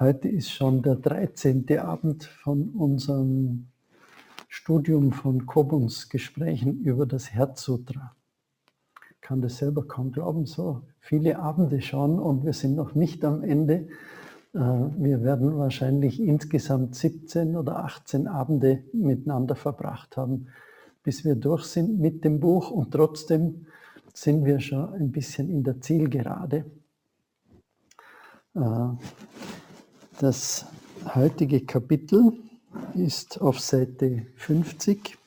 Heute ist schon der 13. Abend von unserem Studium von Kobuns Gesprächen über das Herzsutra. Ich kann das selber kaum glauben, so viele Abende schon und wir sind noch nicht am Ende. Äh, wir werden wahrscheinlich insgesamt 17 oder 18 Abende miteinander verbracht haben, bis wir durch sind mit dem Buch und trotzdem sind wir schon ein bisschen in der Zielgerade. Das heutige Kapitel ist auf Seite 50.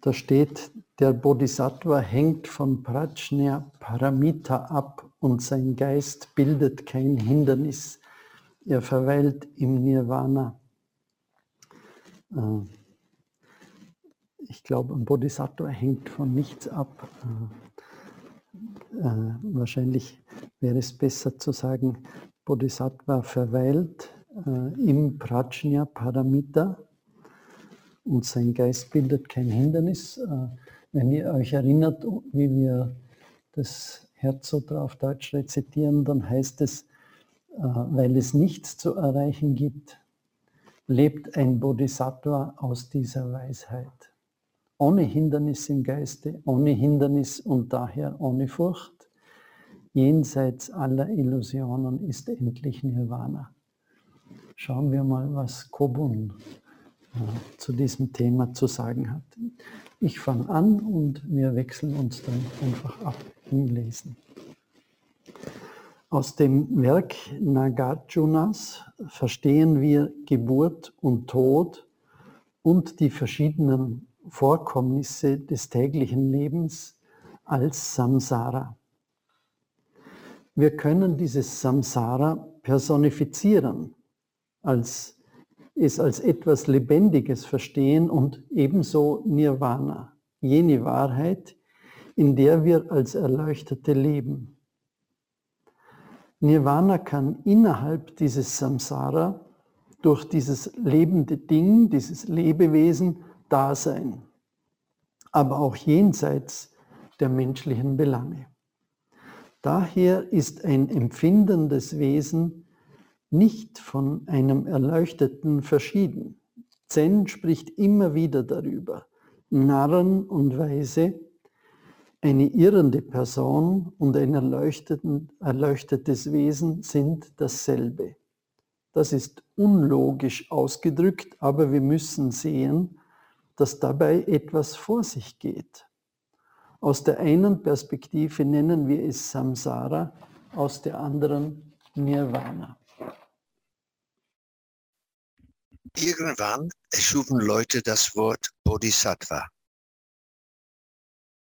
Da steht, der Bodhisattva hängt von Prajna Paramita ab und sein Geist bildet kein Hindernis. Er verweilt im Nirvana. Äh, ich glaube, ein Bodhisattva hängt von nichts ab. Äh, äh, wahrscheinlich wäre es besser zu sagen, Bodhisattva verweilt äh, im Prajna Paramita und sein Geist bildet kein Hindernis. Äh, wenn ihr euch erinnert, wie wir das Herzsutra auf Deutsch rezitieren, dann heißt es, äh, weil es nichts zu erreichen gibt, lebt ein Bodhisattva aus dieser Weisheit. Ohne Hindernis im Geiste, ohne Hindernis und daher ohne Furcht jenseits aller Illusionen ist endlich Nirvana. Schauen wir mal, was Kobun äh, zu diesem Thema zu sagen hat. Ich fange an und wir wechseln uns dann einfach ab im Lesen. Aus dem Werk Nagarjunas verstehen wir Geburt und Tod und die verschiedenen Vorkommnisse des täglichen Lebens als Samsara. Wir können dieses Samsara personifizieren, als, es als etwas Lebendiges verstehen und ebenso Nirvana, jene Wahrheit, in der wir als Erleuchtete leben. Nirvana kann innerhalb dieses Samsara durch dieses lebende Ding, dieses Lebewesen da sein, aber auch jenseits der menschlichen Belange. Daher ist ein empfindendes Wesen nicht von einem Erleuchteten verschieden. Zen spricht immer wieder darüber. Narren und Weise, eine irrende Person und ein erleuchtetes Wesen sind dasselbe. Das ist unlogisch ausgedrückt, aber wir müssen sehen, dass dabei etwas vor sich geht. Aus der einen Perspektive nennen wir es Samsara, aus der anderen Nirvana. Irgendwann erschufen Leute das Wort Bodhisattva.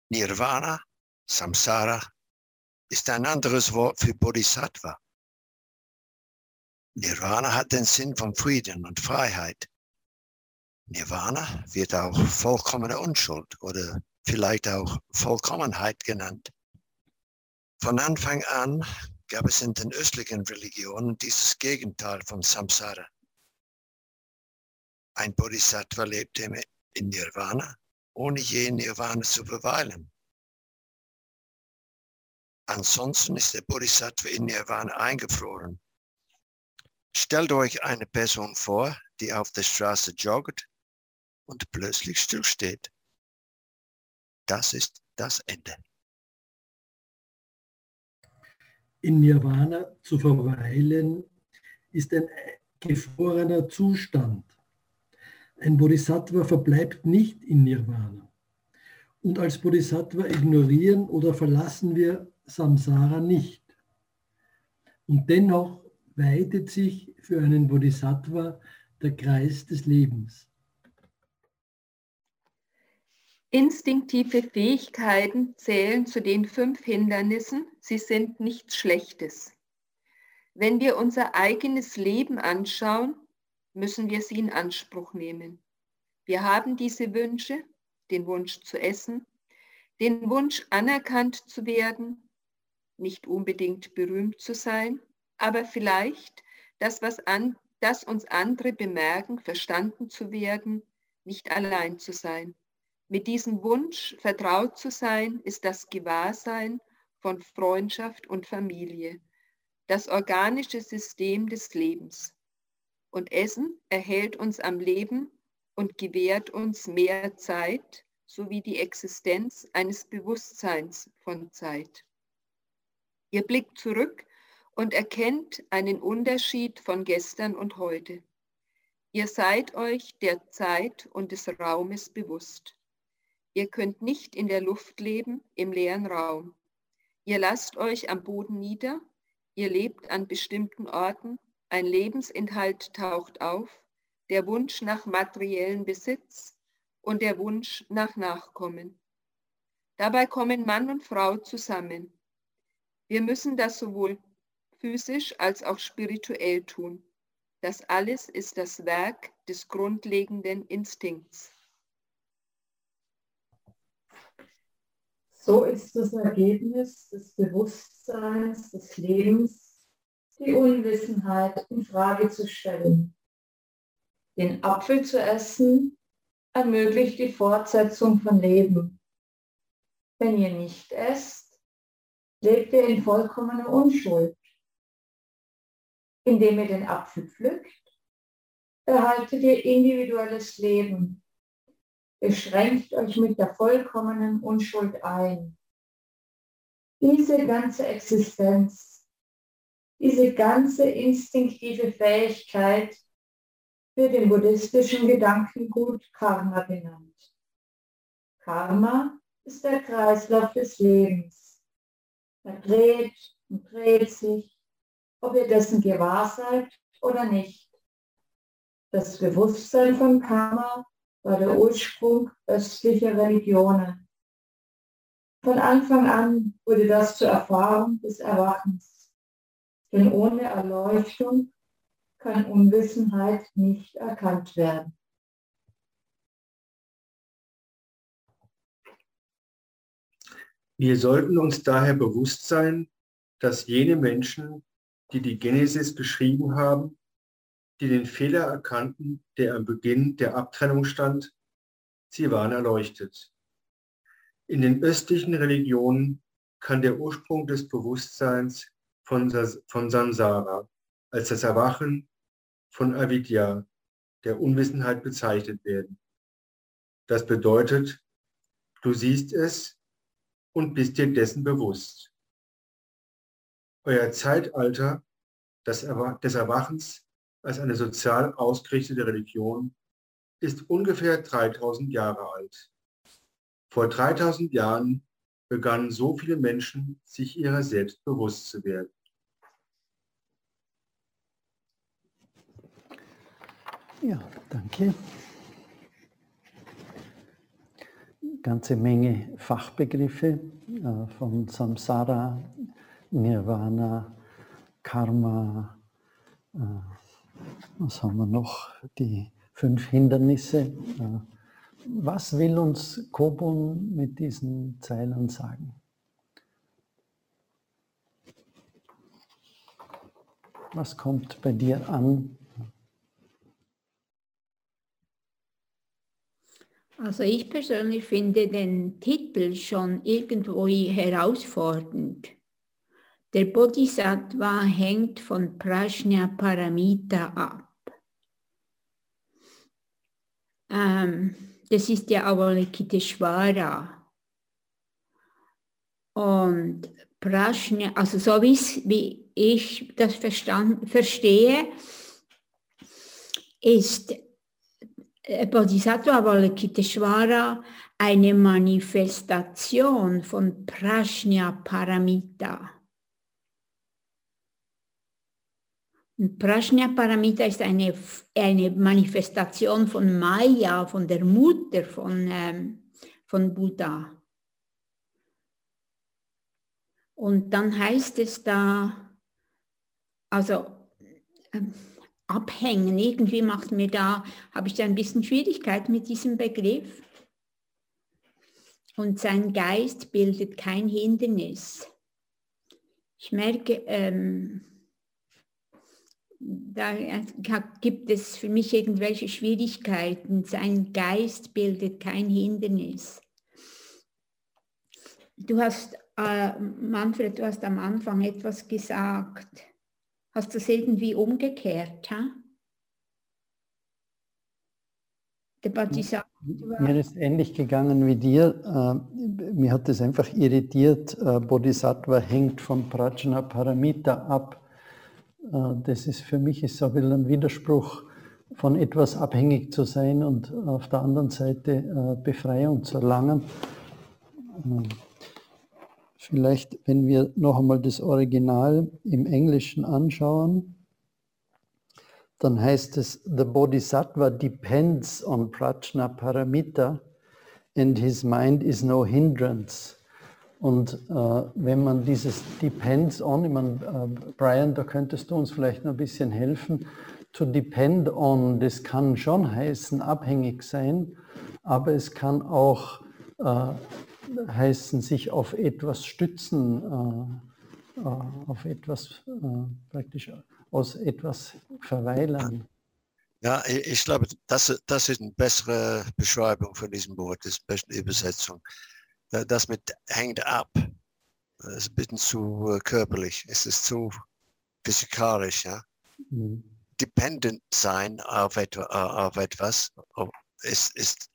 Nirvana, Samsara, ist ein anderes Wort für Bodhisattva. Nirvana hat den Sinn von Frieden und Freiheit. Nirvana wird auch vollkommene Unschuld oder vielleicht auch Vollkommenheit genannt. Von Anfang an gab es in den östlichen Religionen dieses Gegenteil von Samsara. Ein Bodhisattva lebte in Nirvana, ohne je Nirvana zu verweilen. Ansonsten ist der Bodhisattva in Nirvana eingefroren. Stellt euch eine Person vor, die auf der Straße joggt und plötzlich stillsteht. Das ist das Ende. In Nirvana zu verweilen ist ein gefrorener Zustand. Ein Bodhisattva verbleibt nicht in Nirvana. Und als Bodhisattva ignorieren oder verlassen wir Samsara nicht. Und dennoch weitet sich für einen Bodhisattva der Kreis des Lebens. Instinktive Fähigkeiten zählen zu den fünf Hindernissen, sie sind nichts Schlechtes. Wenn wir unser eigenes Leben anschauen, müssen wir sie in Anspruch nehmen. Wir haben diese Wünsche, den Wunsch zu essen, den Wunsch anerkannt zu werden, nicht unbedingt berühmt zu sein, aber vielleicht das, was an, das uns andere bemerken, verstanden zu werden, nicht allein zu sein. Mit diesem Wunsch, vertraut zu sein, ist das Gewahrsein von Freundschaft und Familie. das organische System des Lebens. Und Essen erhält uns am Leben und gewährt uns mehr Zeit sowie die Existenz eines Bewusstseins von Zeit. Ihr blickt zurück und erkennt einen Unterschied von gestern und heute. Ihr seid euch der Zeit und des Raumes bewusst. Ihr könnt nicht in der Luft leben, im leeren Raum. Ihr lasst euch am Boden nieder, ihr lebt an bestimmten Orten, ein Lebensinhalt taucht auf, der Wunsch nach materiellen Besitz und der Wunsch nach Nachkommen. Dabei kommen Mann und Frau zusammen. Wir müssen das sowohl physisch als auch spirituell tun. Das alles ist das Werk des grundlegenden Instinkts. So ist das Ergebnis des Bewusstseins, des Lebens, die Unwissenheit in Frage zu stellen. Den Apfel zu essen ermöglicht die Fortsetzung von Leben. Wenn ihr nicht esst, lebt ihr in vollkommener Unschuld indem ihr den Apfel pflückt, erhaltet ihr individuelles Leben. Beschränkt euch mit der vollkommenen Unschuld ein. Diese ganze Existenz, diese ganze instinktive Fähigkeit wird im buddhistischen Gedankengut Karma genannt. Karma ist der Kreislauf des Lebens. Er dreht und dreht sich ob ihr dessen gewahr seid oder nicht. Das Bewusstsein von Karma war der Ursprung östlicher Religionen. Von Anfang an wurde das zur Erfahrung des Erwachens. Denn ohne Erleuchtung kann Unwissenheit nicht erkannt werden. Wir sollten uns daher bewusst sein, dass jene Menschen, die die Genesis geschrieben haben, die den Fehler erkannten, der am Beginn der Abtrennung stand, sie waren erleuchtet. In den östlichen Religionen kann der Ursprung des Bewusstseins von, von Samsara als das Erwachen von Avidya, der Unwissenheit bezeichnet werden. Das bedeutet, du siehst es und bist dir dessen bewusst. Euer Zeitalter des Erwachens als eine sozial ausgerichtete Religion ist ungefähr 3000 Jahre alt. Vor 3000 Jahren begannen so viele Menschen, sich ihrer selbst bewusst zu werden. Ja, danke. Ganze Menge Fachbegriffe äh, von Samsara Nirvana, Karma, äh, was haben wir noch? Die fünf Hindernisse. Äh, was will uns Kobun mit diesen Zeilen sagen? Was kommt bei dir an? Also ich persönlich finde den Titel schon irgendwo herausfordernd. Der Bodhisattva hängt von Prajna Paramita ab. Ähm, das ist der Avalokiteshvara. Und Prajna, also so wie ich das verstand, verstehe, ist äh, Bodhisattva Avalokiteshvara eine Manifestation von Prajna Paramita. Prajna Paramita ist eine, eine Manifestation von Maya, von der Mutter von, ähm, von Buddha. Und dann heißt es da, also ähm, abhängen, irgendwie macht mir da, habe ich da ein bisschen Schwierigkeit mit diesem Begriff. Und sein Geist bildet kein Hindernis. Ich merke, ähm, da gibt es für mich irgendwelche Schwierigkeiten. Sein Geist bildet kein Hindernis. Du hast, äh, Manfred, du hast am Anfang etwas gesagt. Hast du es irgendwie umgekehrt? Ha? Der Bodhisattva. Mir ist ähnlich gegangen wie dir. Äh, mir hat es einfach irritiert. Äh, Bodhisattva hängt von Prajna Paramita ab. Äh, das ist für mich ist so ein Widerspruch, von etwas abhängig zu sein und auf der anderen Seite Befreiung zu erlangen. Vielleicht, wenn wir noch einmal das Original im Englischen anschauen dann heißt es, the Bodhisattva depends on Prajna Paramita and his mind is no hindrance. Und äh, wenn man dieses depends on, ich meine, äh, Brian, da könntest du uns vielleicht noch ein bisschen helfen. To depend on, das kann schon heißen, abhängig sein, aber es kann auch äh, heißen, sich auf etwas stützen, äh, äh, auf etwas äh, praktisch aus etwas verweilen. Ja, ich glaube, das, das ist eine bessere Beschreibung von diesem Wort, das ist eine beste Übersetzung. Das mit hängt ab, das ist ein bisschen zu äh, körperlich, es ist zu physikalisch. Ja? Mhm. Dependent sein auf, etwa, auf etwas ist, ist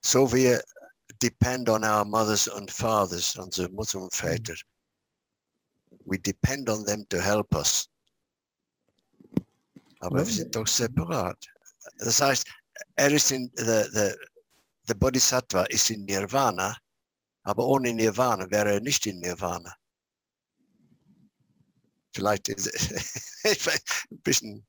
so wie depend on our mothers and fathers, unsere Mutter und Väter. We depend on them to help us. Aber wir sind doch separat. Das heißt, er ist in, der, der, der Bodhisattva ist in Nirvana, aber ohne Nirvana wäre er nicht in Nirvana. Vielleicht ist ein bisschen.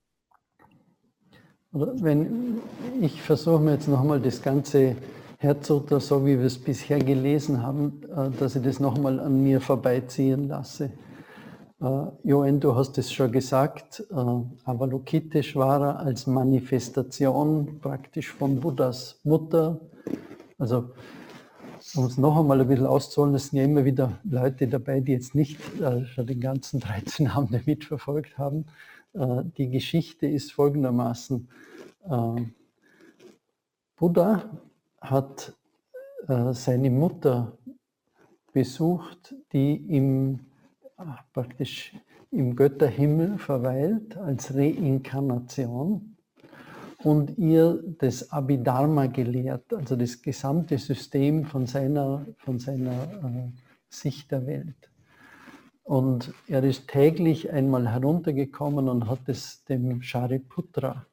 Wenn ich versuche mir jetzt nochmal das ganze Herzutter, so wie wir es bisher gelesen haben, äh, dass ich das nochmal an mir vorbeiziehen lasse. Uh, Joen, du hast es schon gesagt, uh, Avalokiteshvara als Manifestation praktisch von Buddhas Mutter. Also, um es noch einmal ein bisschen auszuholen, es sind ja immer wieder Leute dabei, die jetzt nicht uh, schon den ganzen 13 Abend mitverfolgt haben. die Geschichte ist folgendermaßen. Buddha hat seine Mutter besucht, die im praktisch im Götterhimmel verweilt als Reinkarnation und ihr das Abhidharma gelehrt, also das gesamte System von seiner, von seiner äh, Sicht der Welt. Und er ist täglich einmal heruntergekommen und hat es dem Shariputra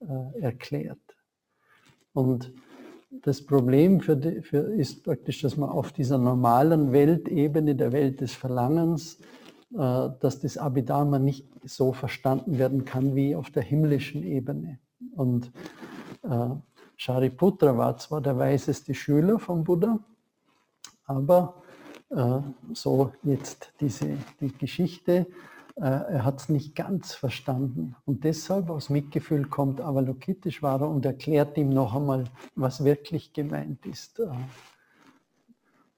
äh, erklärt. Und das Problem für die, für ist praktisch, dass man auf dieser normalen Weltebene, der Welt des Verlangens, äh, dass das Abhidharma nicht so verstanden werden kann wie auf der himmlischen Ebene. Und äh, Shariputra war zwar der weiseste Schüler von Buddha, aber äh, so jetzt diese die Geschichte, äh, er hat es nicht ganz verstanden. Und deshalb aus Mitgefühl kommt Avalokiteshvara und erklärt ihm noch einmal, was wirklich gemeint ist. Äh.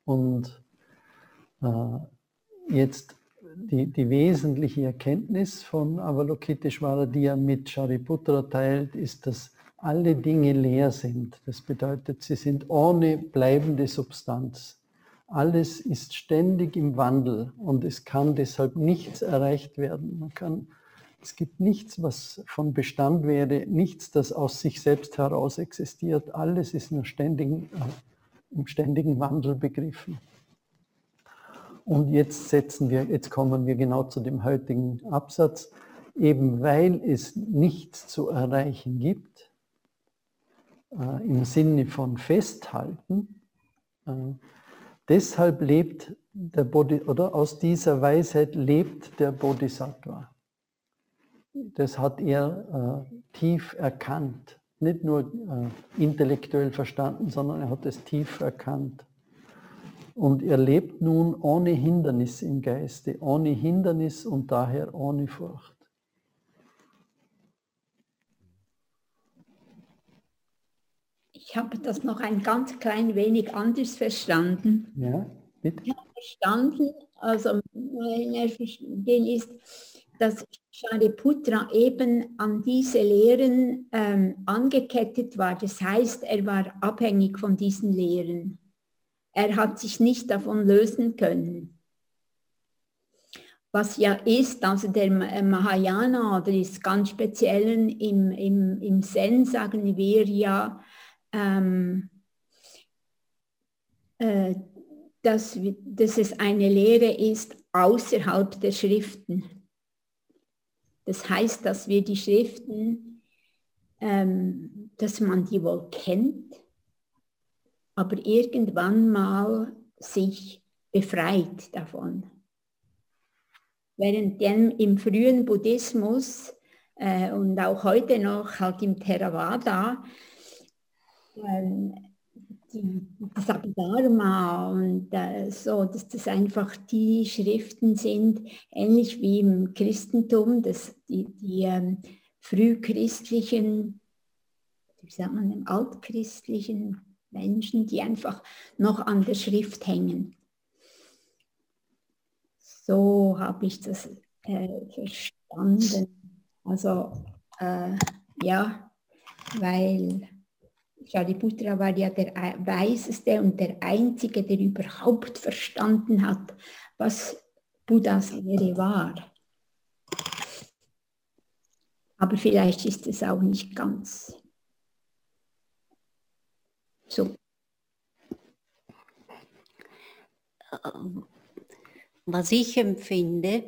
Und äh, jetzt die, die wesentliche Erkenntnis von Avalokiteshvara, die er mit Shariputra teilt, ist, dass alle Dinge leer sind. Das bedeutet, sie sind ohne bleibende Substanz. Alles ist ständig im Wandel und es kann deshalb nichts erreicht werden. Man kann, es gibt nichts, was von Bestand wäre, nichts, das aus sich selbst heraus existiert. Alles ist nur ständigen, äh, im ständigen Wandel begriffen. Und jetzt setzen wir, jetzt kommen wir genau zu dem heutigen Absatz. Eben weil es nichts zu erreichen gibt, äh, im Sinne von festhalten, äh, Deshalb lebt der Bodhi, oder aus dieser Weisheit lebt der Bodhisattva. Das hat er äh, tief erkannt. Nicht nur äh, intellektuell verstanden, sondern er hat es tief erkannt. Und er lebt nun ohne Hindernis im Geiste, ohne Hindernis und daher ohne Furcht. Ich habe das noch ein ganz klein wenig anders verstanden. Ja, bitte. Ich habe verstanden, also mein Verstehen ist, dass Shariputra eben an diese Lehren ähm, angekettet war. Das heißt, er war abhängig von diesen Lehren. Er hat sich nicht davon lösen können. was ja ist, also der Mahayana oder ist ganz speziell im, im, im Zen, sagen wir ja, ähm, äh, dass, dass es eine Lehre ist außerhalb der Schriften. Das heißt, dass wir die Schriften, ähm, dass man die wohl kennt, aber irgendwann mal sich befreit davon. Während im frühen Buddhismus äh, und auch heute noch halt im Theravada ähm, die, das Abhidharma und äh, so, dass das einfach die Schriften sind, ähnlich wie im Christentum, dass die, die ähm, frühchristlichen, wie sagt man, im altchristlichen Menschen, die einfach noch an der Schrift hängen. So habe ich das äh, verstanden. Also äh, ja, weil Shariputra war ja der Weiseste und der Einzige, der überhaupt verstanden hat, was Buddhas Lehre war. Aber vielleicht ist es auch nicht ganz so. Was ich empfinde.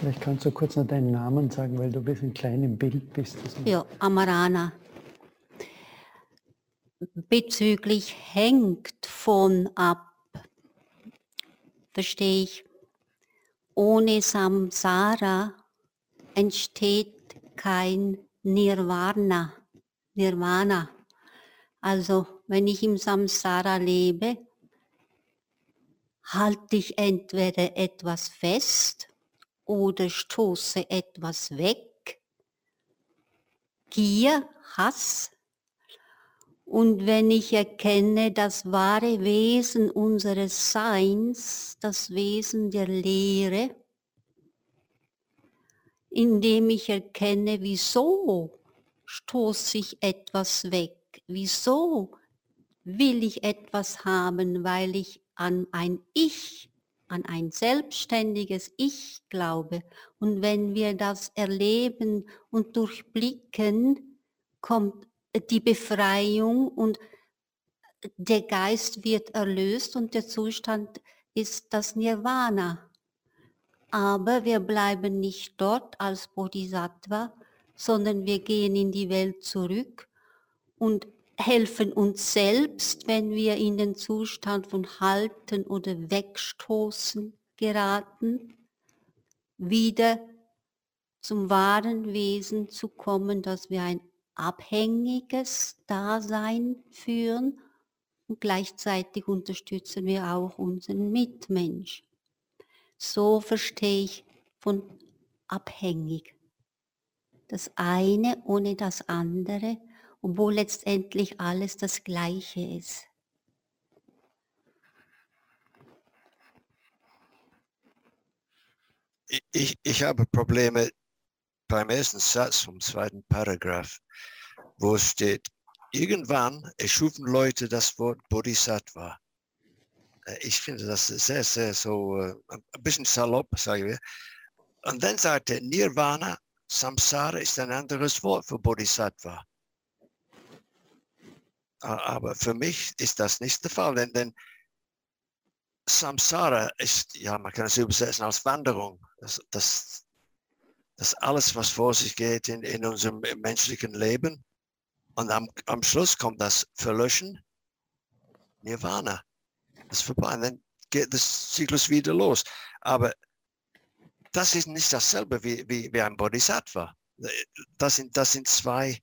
Vielleicht kannst du kurz noch deinen Namen sagen, weil du ein bisschen klein im Bild bist. Ja, Amarana bezüglich hängt von ab, verstehe ich. Ohne Samsara entsteht kein Nirvana. Nirvana. Also wenn ich im Samsara lebe, halte ich entweder etwas fest oder stoße etwas weg. Gier, Hass, und wenn ich erkenne das wahre Wesen unseres Seins, das Wesen der Lehre, indem ich erkenne, wieso stoße ich etwas weg, wieso will ich etwas haben, weil ich an ein Ich, an ein selbstständiges Ich glaube. Und wenn wir das erleben und durchblicken, kommt die Befreiung und der Geist wird erlöst und der Zustand ist das Nirvana. Aber wir bleiben nicht dort als Bodhisattva, sondern wir gehen in die Welt zurück und helfen uns selbst, wenn wir in den Zustand von Halten oder Wegstoßen geraten, wieder zum wahren Wesen zu kommen, dass wir ein abhängiges Dasein führen und gleichzeitig unterstützen wir auch unseren Mitmensch. So verstehe ich von abhängig. Das eine ohne das andere, obwohl letztendlich alles das Gleiche ist. Ich, ich habe Probleme beim ersten Satz vom zweiten Paragraph, wo steht, irgendwann erschufen Leute das Wort Bodhisattva. Äh, ich finde das sehr, sehr so, äh, ein bisschen salopp, sagen wir. Und dann sagt er, Nirvana, Samsara ist ein anderes Wort für Bodhisattva. Aber für mich ist das nicht der Fall, denn, denn Samsara ist, ja, man kann es übersetzen als Wanderung. Das, das, das alles, was vor sich geht in, in unserem menschlichen Leben. Und am, am Schluss kommt das Verlöschen, Nirvana. Das ist vorbei. Und dann geht das Zyklus wieder los. Aber das ist nicht dasselbe wie, wie, wie ein Bodhisattva. Das sind, das sind zwei,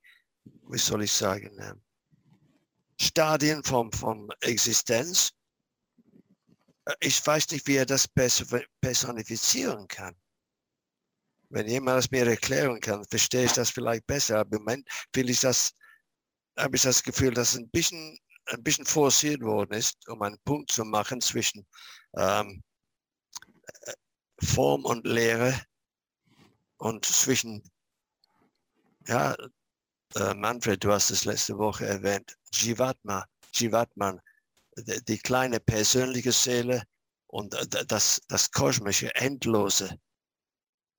wie soll ich sagen, ähm, Stadien von, von Existenz. Ich weiß nicht, wie er das personifizieren kann. Wenn jemand das mir erklären kann, verstehe ich das vielleicht besser. Aber im Moment will ich das, habe ich das Gefühl, dass ein bisschen, ein bisschen forciert worden ist, um einen Punkt zu machen zwischen ähm, Form und Lehre und zwischen, ja, äh, Manfred, du hast es letzte Woche erwähnt, Jivatma, Jivatman, die, kleine persönliche Seele Und das, das kosmische, endlose,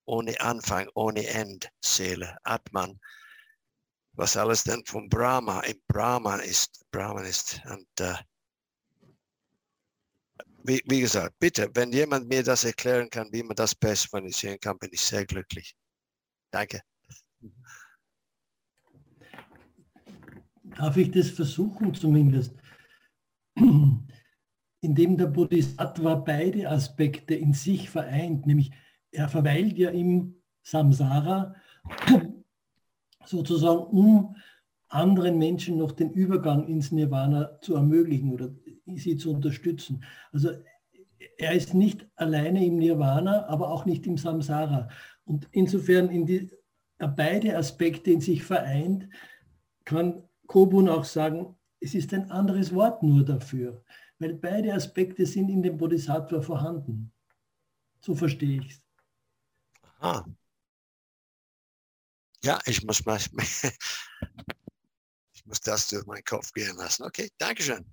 ohne Anfang, ohne End, Seele, Atman, was alles dann von Brahma im Brahman ist, Brahman ist. Und uh, wie, wie, gesagt, bitte, wenn jemand mir das erklären kann, wie man das personalisieren kann, bin ich sehr glücklich. Danke. Darf ich das versuchen zumindest? indem der Bodhisattva beide Aspekte in sich vereint, nämlich er verweilt ja im Samsara sozusagen, um anderen Menschen noch den Übergang ins Nirvana zu ermöglichen oder sie zu unterstützen. Also er ist nicht alleine im Nirvana, aber auch nicht im Samsara. Und insofern in die, er beide Aspekte in sich vereint, kann Kobun auch sagen, es ist ein anderes Wort nur dafür weil beide Aspekte sind in dem Bodhisattva vorhanden. So verstehe ich es. Aha. Ja, ich muss mal, ich muss das durch meinen Kopf gehen lassen. Okay, Dankeschön.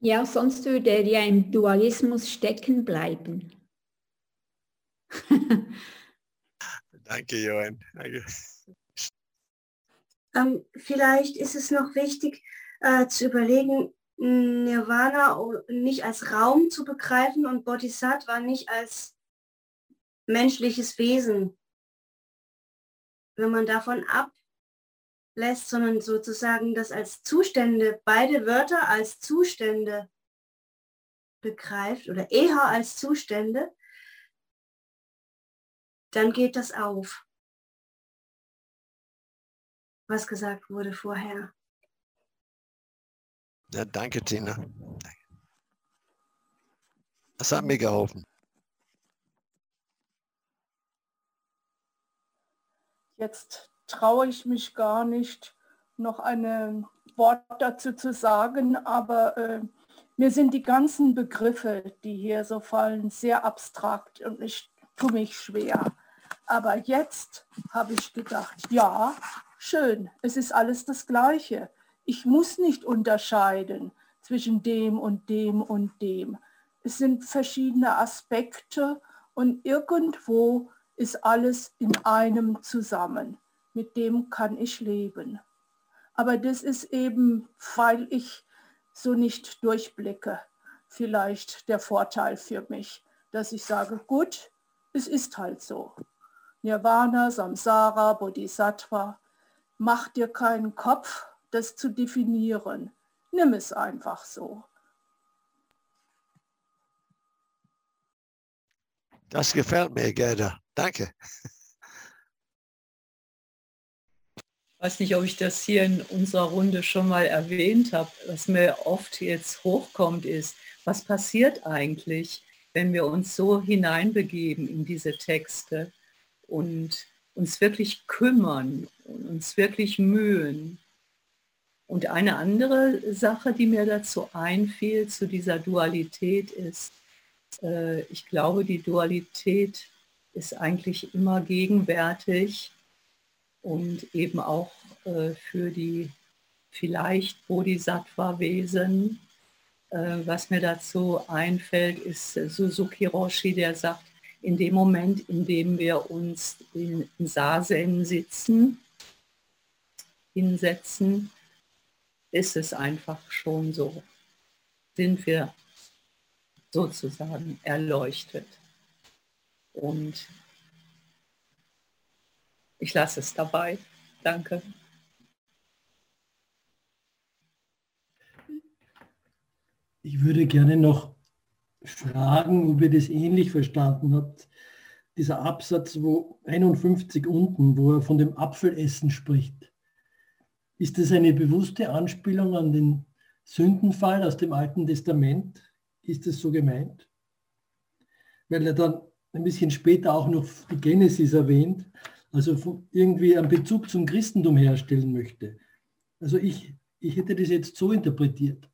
Ja, sonst würde er ja im Dualismus stecken bleiben. Danke, Johann. Danke. Ähm, vielleicht ist es noch wichtig, äh, zu überlegen, Nirvana nicht als Raum zu begreifen und Bodhisattva nicht als menschliches Wesen. Wenn man davon ablässt, sondern sozusagen das als Zustände, beide Wörter als Zustände begreift oder eher als Zustände, dann geht das auf, was gesagt wurde vorher. Ja, danke, Tina. Das hat mir geholfen. Jetzt traue ich mich gar nicht, noch ein Wort dazu zu sagen, aber äh, mir sind die ganzen Begriffe, die hier so fallen, sehr abstrakt und ich tue mich schwer. Aber jetzt habe ich gedacht, ja, schön, es ist alles das Gleiche. Ich muss nicht unterscheiden zwischen dem und dem und dem. Es sind verschiedene Aspekte und irgendwo ist alles in einem zusammen. Mit dem kann ich leben. Aber das ist eben, weil ich so nicht durchblicke, vielleicht der Vorteil für mich, dass ich sage, gut, es ist halt so. Nirvana, Samsara, Bodhisattva, mach dir keinen Kopf, das zu definieren. Nimm es einfach so. Das gefällt mir, Gerda. Danke. Ich weiß nicht, ob ich das hier in unserer Runde schon mal erwähnt habe. Was mir oft jetzt hochkommt, ist, was passiert eigentlich, wenn wir uns so hineinbegeben in diese Texte und uns wirklich kümmern und uns wirklich mühen und eine andere Sache, die mir dazu einfiel, zu dieser Dualität ist, äh, ich glaube, die Dualität ist eigentlich immer gegenwärtig und eben auch äh, für die vielleicht Bodhisattva-Wesen. Äh, was mir dazu einfällt, ist Suzuki Roshi, der sagt, in dem Moment, in dem wir uns in Sasen sitzen, hinsetzen, ist es einfach schon so, sind wir sozusagen erleuchtet. Und ich lasse es dabei. Danke. Ich würde gerne noch fragen, ob ihr das ähnlich verstanden habt. Dieser Absatz, wo 51 unten, wo er von dem Apfelessen spricht. Ist das eine bewusste Anspielung an den Sündenfall aus dem Alten Testament? Ist das so gemeint? Weil er dann ein bisschen später auch noch die Genesis erwähnt, also irgendwie einen Bezug zum Christentum herstellen möchte. Also ich, ich hätte das jetzt so interpretiert,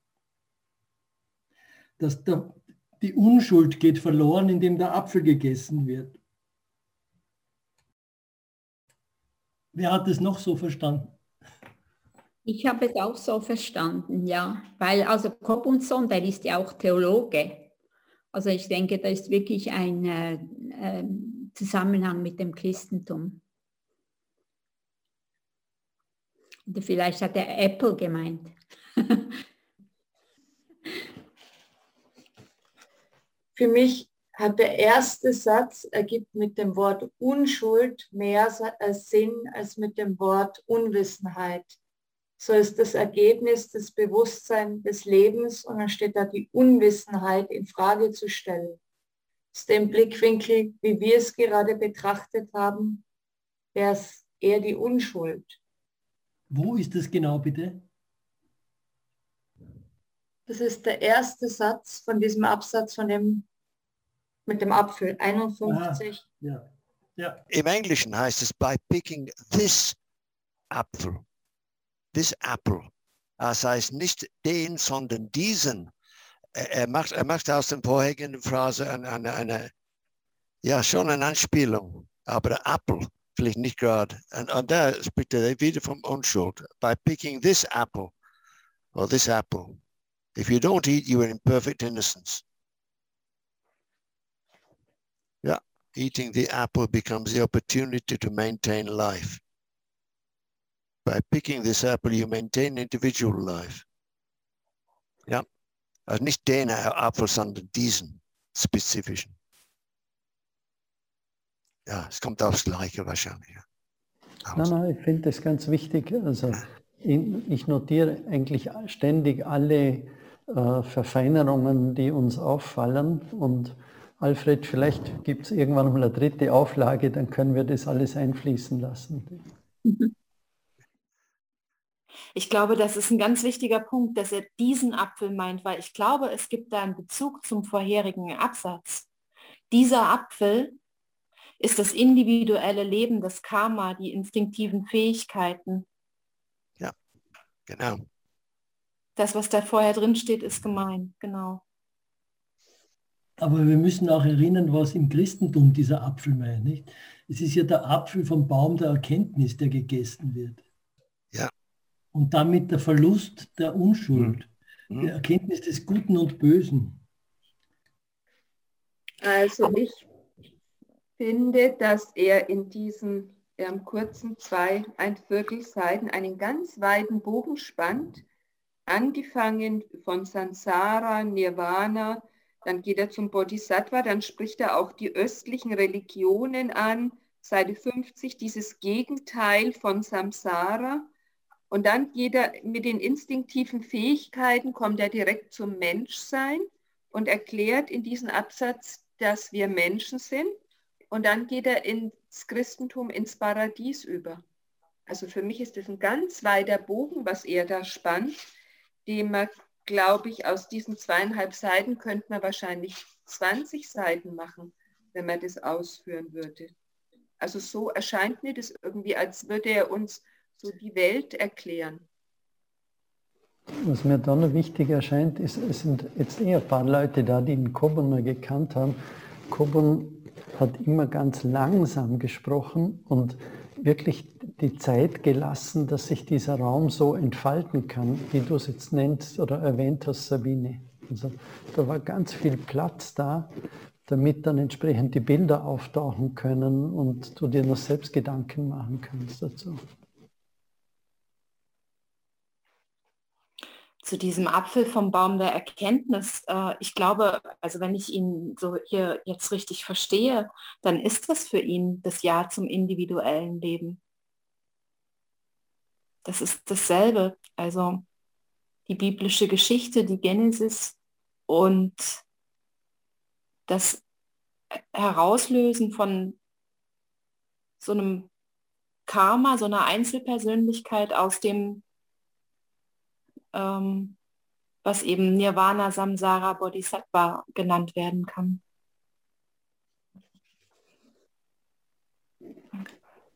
dass der, die Unschuld geht verloren, indem der Apfel gegessen wird. Wer hat das noch so verstanden? Ich habe es auch so verstanden, ja. Weil also Kobunson, der ist ja auch Theologe. Also ich denke, da ist wirklich ein äh, äh, Zusammenhang mit dem Christentum. Oder vielleicht hat er Apple gemeint. Für mich hat der erste Satz ergibt mit dem Wort Unschuld mehr äh, Sinn als mit dem Wort Unwissenheit. So ist das Ergebnis des Bewusstseins des Lebens und dann steht da die Unwissenheit in Frage zu stellen. Aus dem Blickwinkel, wie wir es gerade betrachtet haben, wäre es eher die Unschuld. Wo ist das genau bitte? Das ist der erste Satz von diesem Absatz von dem mit dem Apfel 51. Ah, ja. Ja. Im Englischen heißt es by picking this apple. This apple. Das heißt nicht den, sondern diesen. Er macht, er macht aus der vorherigen Phrase eine, eine, eine, ja, schon eine Anspielung. Aber der Apple vielleicht nicht gerade. Und, und da spricht er wieder vom Unschuld. By picking this apple, or this apple, if you don't eat, you are in perfect innocence. Yeah, eating the apple becomes the opportunity to maintain life. By picking this apple, you maintain individual life. Ja, also nicht den Apfel, sondern diesen spezifischen. Ja, es kommt aufs Gleiche wahrscheinlich. Ja. Nein, nein, ich finde das ganz wichtig. Also ich notiere eigentlich ständig alle äh, Verfeinerungen, die uns auffallen. Und Alfred, vielleicht gibt es irgendwann mal eine dritte Auflage, dann können wir das alles einfließen lassen. Ich glaube, das ist ein ganz wichtiger Punkt, dass er diesen Apfel meint, weil ich glaube, es gibt da einen Bezug zum vorherigen Absatz. Dieser Apfel ist das individuelle Leben, das Karma, die instinktiven Fähigkeiten. Ja, genau. Das, was da vorher drin steht, ist gemein, genau. Aber wir müssen auch erinnern, was im Christentum dieser Apfel meint. Nicht? Es ist ja der Apfel vom Baum der Erkenntnis, der gegessen wird. Ja. Und damit der Verlust der Unschuld, mhm. der Erkenntnis des Guten und Bösen. Also ich finde, dass er in diesen ähm, kurzen zwei, ein Viertel Seiten einen ganz weiten Bogen spannt, angefangen von Sansara, Nirvana, dann geht er zum Bodhisattva, dann spricht er auch die östlichen Religionen an, Seite 50, dieses Gegenteil von Samsara. Und dann geht er mit den instinktiven Fähigkeiten, kommt er direkt zum Menschsein und erklärt in diesem Absatz, dass wir Menschen sind und dann geht er ins Christentum, ins Paradies über. Also für mich ist das ein ganz weiter Bogen, was er da spannt, den man, glaube ich, aus diesen zweieinhalb Seiten könnte man wahrscheinlich 20 Seiten machen, wenn man das ausführen würde. Also so erscheint mir das irgendwie, als würde er uns so die Welt erklären. Was mir dann noch wichtig erscheint, ist, es sind jetzt eher ein paar Leute da, die den Kobun gekannt haben. Kobun hat immer ganz langsam gesprochen und wirklich die Zeit gelassen, dass sich dieser Raum so entfalten kann, wie du es jetzt nennst oder erwähnt hast, Sabine. Also da war ganz viel Platz da, damit dann entsprechend die Bilder auftauchen können und du dir noch selbst Gedanken machen kannst dazu. zu diesem Apfel vom Baum der Erkenntnis, äh, ich glaube, also wenn ich ihn so hier jetzt richtig verstehe, dann ist das für ihn das Ja zum individuellen Leben. Das ist dasselbe. Also die biblische Geschichte, die Genesis und das Herauslösen von so einem Karma, so einer Einzelpersönlichkeit aus dem ähm, was eben Nirvana, Samsara, Bodhisattva genannt werden kann.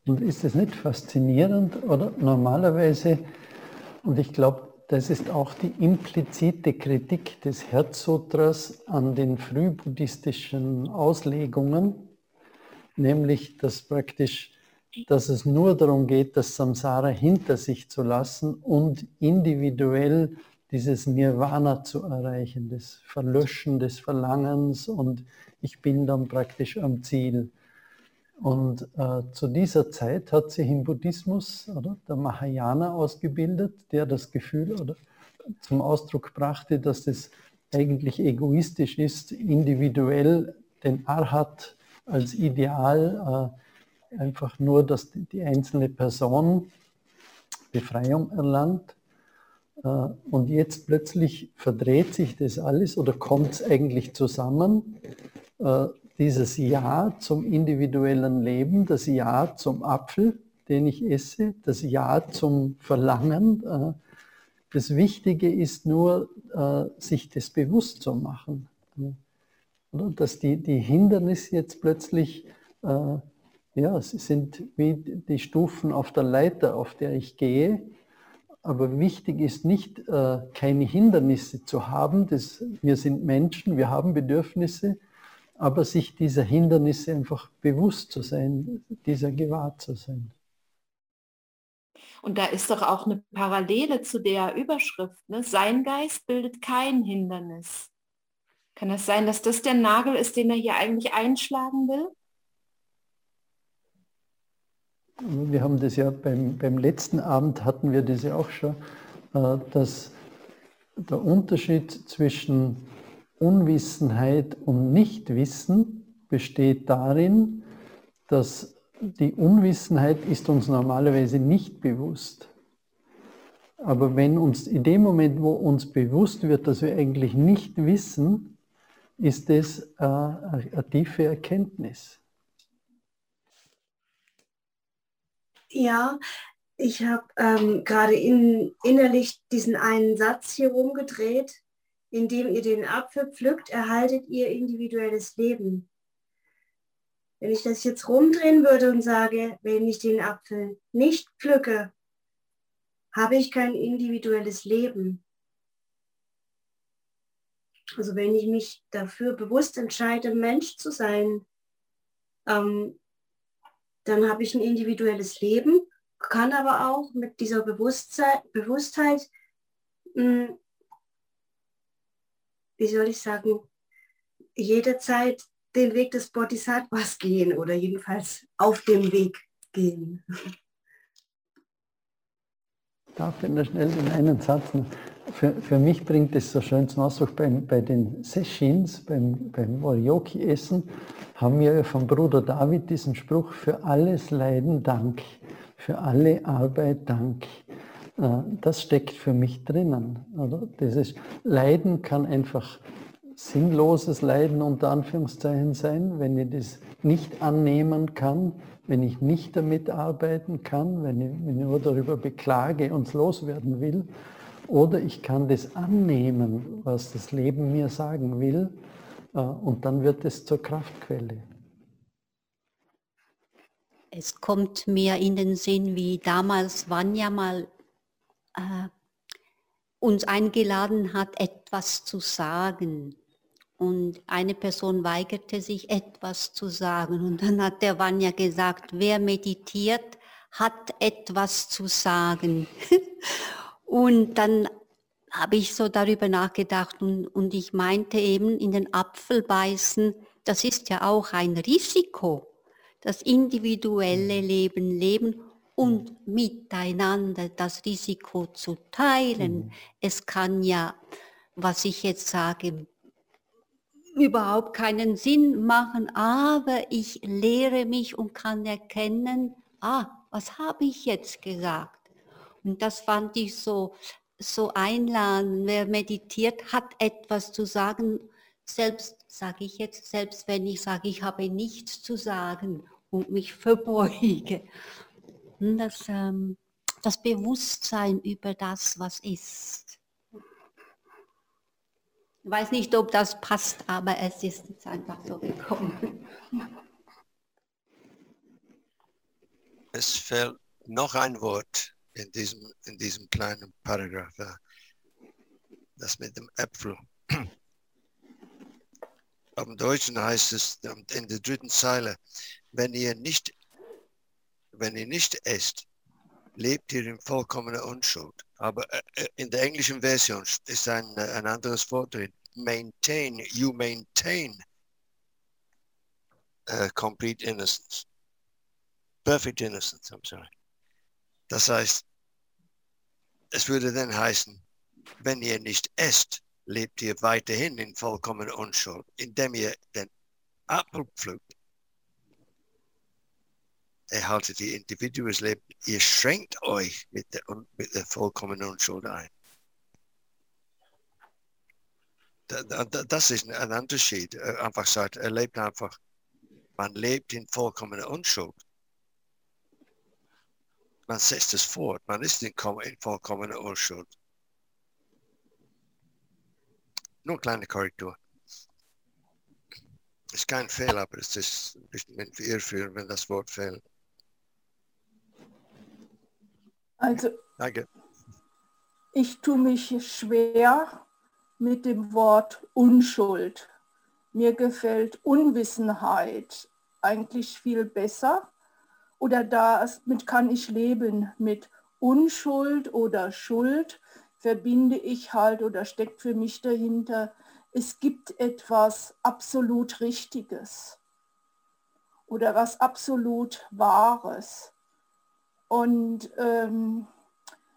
Und ist es nicht faszinierend oder normalerweise, und ich glaube, das ist auch die implizite Kritik des Herzsutras an den frühbuddhistischen Auslegungen, nämlich dass praktisch dass es nur darum geht, das Samsara hinter sich zu lassen und individuell dieses Nirvana zu erreichen, das Verlöschen des Verlangens und ich bin dann praktisch am Ziel. Und äh, zu dieser Zeit hat sich im Buddhismus oder, der Mahayana ausgebildet, der das Gefühl oder zum Ausdruck brachte, dass es eigentlich egoistisch ist, individuell den Arhat als Ideal äh, einfach nur, dass die, einzelne Person Befreiung erlangt. Äh, und jetzt plötzlich verdreht sich das alles oder kommt es eigentlich zusammen äh, dieses Ja zum individuellen Leben, das Ja zum Apfel, den ich esse, das Ja zum Verlangen. Äh, das Wichtige ist nur, äh, sich das bewusst zu machen. Dass die, die Hindernisse jetzt plötzlich, ja, sie sind wie die Stufen auf der Leiter, auf der ich gehe. Aber wichtig ist nicht, keine Hindernisse zu haben. Das, wir sind Menschen, wir haben Bedürfnisse aber sich dieser Hindernisse einfach bewusst zu sein, dieser gewahrt zu sein. Und da ist doch auch eine Parallele zu der Überschrift. Ne? Sein Geist bildet kein Hindernis. Kann es das sein, dass das der Nagel ist, den er hier eigentlich einschlagen will? Wir haben das ja beim, beim letzten Abend hatten wir das ja auch schon, äh, dass der Unterschied zwischen Unwissenheit und Nichtwissen besteht darin, dass die Unwissenheit ist uns normalerweise nicht bewusst. Aber wenn uns in dem Moment, wo uns bewusst wird, dass wir eigentlich nicht wissen, ist es äh, eine tiefe Erkenntnis. Ja, ich habe ähm, gerade in, innerlich diesen einen Satz hier rumgedreht, indem ihr den Apfel pflückt, erhaltet ihr individuelles Leben. Wenn ich das jetzt rumdrehen würde und sage, wenn ich den Apfel nicht pflücke, habe ich kein individuelles Leben. Also wenn ich mich dafür bewusst entscheide, Mensch zu sein, ähm, dann habe ich ein individuelles Leben, kann aber auch mit dieser Bewusstheit, Bewusstheit mh, wie soll ich sagen, jederzeit den Weg des Bodhisattvas gehen oder jedenfalls auf dem Weg gehen. Darf ich noch schnell in einen Satz? Für, für mich bringt es so schön zum Ausdruck beim, bei den Seshins, beim, beim Warioki-Essen, haben wir vom Bruder David diesen Spruch, für alles Leiden Dank, für alle Arbeit Dank. Äh, das steckt für mich drinnen. Oder? Dieses Leiden kann einfach sinnloses Leiden unter Anführungszeichen sein, wenn ich das nicht annehmen kann, wenn ich nicht damit arbeiten kann, wenn ich mich nur darüber beklage und loswerden will. Oder ich kann das annehmen, was das Leben mir sagen will, äh, und dann wird es zur Kraftquelle. Es kommt mir in den Sinn, wie damals Vanya mal äh, uns eingeladen hat, etwas zu sagen. Und eine Person weigerte sich, etwas zu sagen. Und dann hat der Vanya gesagt, wer meditiert, hat etwas zu sagen. und dann habe ich so darüber nachgedacht und, und ich meinte eben in den Apfel beißen, das ist ja auch ein Risiko, das individuelle Leben leben und miteinander das Risiko zu teilen. Mhm. Es kann ja, was ich jetzt sage, überhaupt keinen Sinn machen, aber ich lehre mich und kann erkennen, ah, was habe ich jetzt gesagt? Und das fand ich so, so einladend. Wer meditiert, hat etwas zu sagen. Selbst, sage ich jetzt, selbst wenn ich sage, ich habe nichts zu sagen und mich verbeuge das, ähm, das Bewusstsein über das, was ist. Ich weiß nicht, ob das passt, aber es ist jetzt einfach so gekommen. Es fällt noch ein Wort in diesem, in diesem kleinen Paragraph, das mit dem Äpfel. Am Deutschen heißt es in der dritten Zeile, wenn ihr nicht wenn ihr nicht esst, lebt ihr in vollkommener Unschuld. Aber äh, äh, in der englischen Version ist ein, äh, ein anderes Wort drin. Maintain, you maintain uh, complete innocence. Perfect innocence, I'm sorry. Das heißt, es würde dann heißen, wenn ihr nicht esst, lebt ihr weiterhin in vollkommener Unschuld, indem ihr den Apfel pflückt erhaltet ihr individuelles Leben. Ihr schränkt euch mit der, mit der vollkommenen Unschuld ein. Das ist ein Unterschied. Einfach sagt, er lebt einfach, man lebt in vollkommener Unschuld. Man setzt es fort, man ist in, vollkommener Unschuld. Nur eine kleine Korrektur. Ist kein Fehler, aber es ist ein bisschen irreführend, wenn das Wort fehlt. Also Danke. ich tue mich schwer mit dem Wort Unschuld. Mir gefällt Unwissenheit eigentlich viel besser. Oder damit kann ich leben. Mit Unschuld oder Schuld verbinde ich halt oder steckt für mich dahinter, es gibt etwas absolut Richtiges oder was absolut Wahres. Und ähm,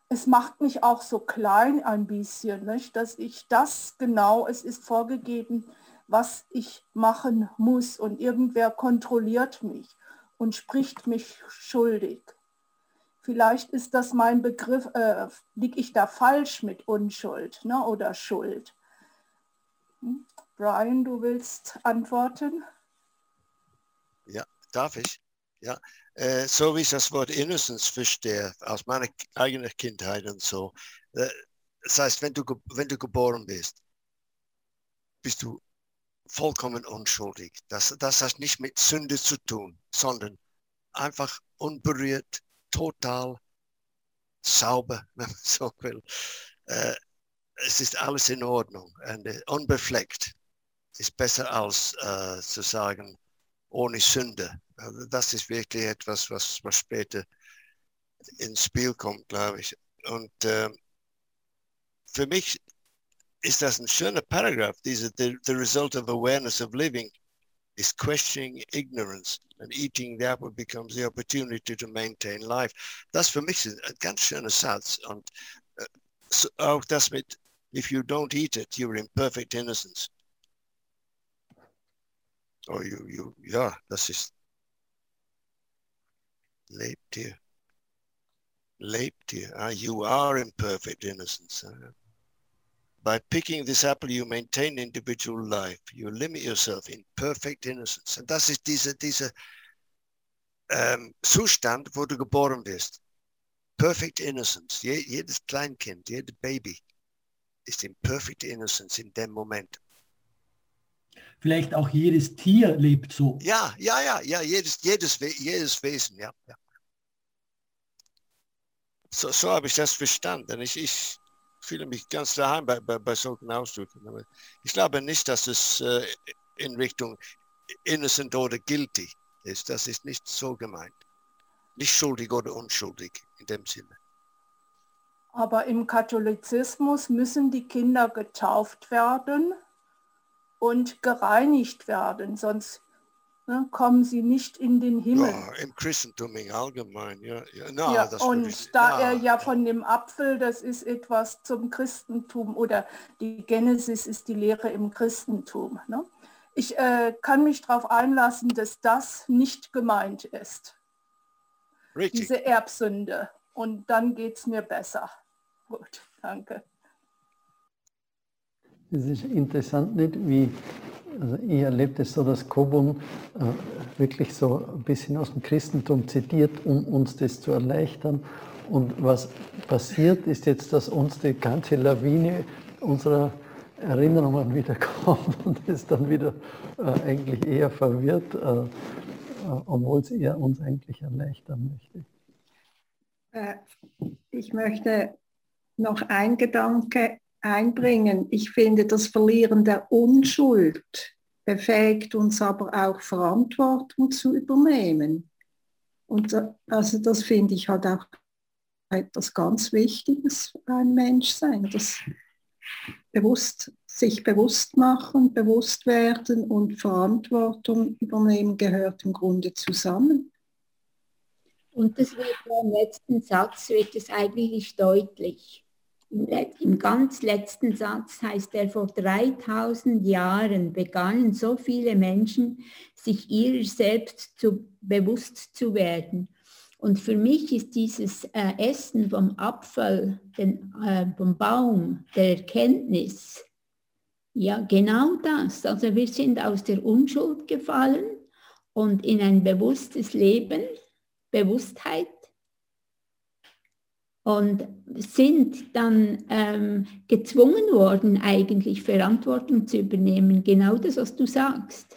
es macht mich auch so klein ein bisschen, nicht? dass ich das genau, es ist vorgegeben, was ich machen muss und irgendwer kontrolliert mich und spricht mich schuldig. Vielleicht ist das mein Begriff, äh, liege ich da falsch mit Unschuld ne, oder Schuld. Hm? Brian, du willst antworten? Ja, darf ich? Ja, äh, so wie ich das Wort Innocence verstehe, aus meiner eigenen Kindheit und so. Äh, das heißt, wenn du, wenn du geboren bist, bist du vollkommen unschuldig. Das, das hat nicht mit Sünde zu tun, sondern einfach unberührt, total sauber, wenn man so will. Äh, es ist alles in Ordnung und uh, unbefleckt ist besser als uh, zu sagen ohne Sünde. Also das ist wirklich etwas, was, was später ins Spiel kommt, glaube ich. Und äh, für mich ist das ein schöner Paragraph, diese the, the result of awareness of living is questioning ignorance and eating the apple becomes the opportunity to maintain life. Das für mich ist ein ganz schöner Satz und äh, so auch das mit if you don't eat it, you're in perfect innocence. Oh, you, you, ja, das ist lebt ihr. Lebt ihr. Ah, you are in perfect innocence. By picking this apple, you maintain individual life. You limit yourself in perfect innocence. Und das ist dieser, dieser ähm, Zustand, wo du geboren wirst. Perfect innocence. Je, jedes Kleinkind, jedes Baby ist in perfect innocence in dem Moment. Vielleicht auch jedes Tier lebt so. Ja, ja, ja, ja, jedes, jedes, jedes Wesen, ja. ja. So, so habe ich das verstanden. Ich, ich fühle mich ganz daheim bei, bei, bei solchen Ausdrücken. Aber ich glaube nicht, dass es äh, in Richtung innocent oder guilty ist. Das ist nicht so gemeint. Nicht schuldig oder unschuldig in dem Sinne. Aber im Katholizismus müssen die Kinder getauft werden und gereinigt werden, sonst ne, kommen sie nicht in den Himmel. Ja, Im Christentum allgemein, ja. ja, no, ja und ich, da ja, er ja von dem Apfel, das ist etwas zum Christentum oder die Genesis ist die Lehre im Christentum. Ne? Ich äh, kann mich darauf einlassen, dass das nicht gemeint ist. Richtig. Diese Erbsünde. Und dann geht es mir besser. Gut, danke. Es ist interessant nicht, wie also ich erlebe es so, dass Kobun äh, wirklich so ein bisschen aus dem Christentum zitiert, um uns das zu erleichtern. Und was passiert, ist jetzt, dass uns die ganze Lawine unserer Erinnerungen wieder kommt und es dann wieder äh, eigentlich eher verwirrt, äh, äh obwohl es eher uns eigentlich erleichtern möchte. Äh, ich möchte noch ein Gedanke einbringen. Ich finde, das Verlieren der Unschuld befähigt uns aber auch Verantwortung zu übernehmen. Und also das finde ich halt auch etwas ganz Wichtiges beim Menschsein. Das bewusst, sich bewusst machen, bewusst werden und Verantwortung übernehmen gehört im Grunde zusammen. Und das wird im letzten Satz wird es eigentlich deutlich. Im, ganz letzten Satz heißt er, vor 3000 Jahren begannen so viele Menschen, sich ihrer selbst zu, bewusst zu werden. Und für mich ist dieses äh, Essen vom Apfel, den, äh, vom Baum, der Erkenntnis, ja genau das. Also wir sind aus der Unschuld gefallen und in ein bewusstes Leben, Bewusstheit und sind dann ähm, gezwungen worden, eigentlich Verantwortung zu übernehmen. Genau das, was du sagst.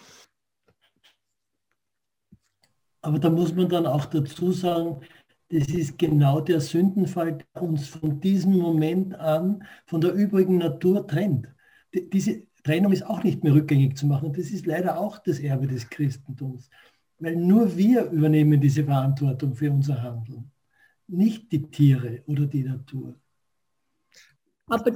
Aber da muss man dann auch dazu sagen, das ist genau der Sündenfall, der uns von diesem Moment an von der übrigen Natur trennt. Diese Trennung ist auch nicht mehr rückgängig zu machen. Das ist leider auch das Erbe des Christentums. Weil nur wir übernehmen diese Verantwortung für unser Handeln, nicht die Tiere oder die Natur. Aber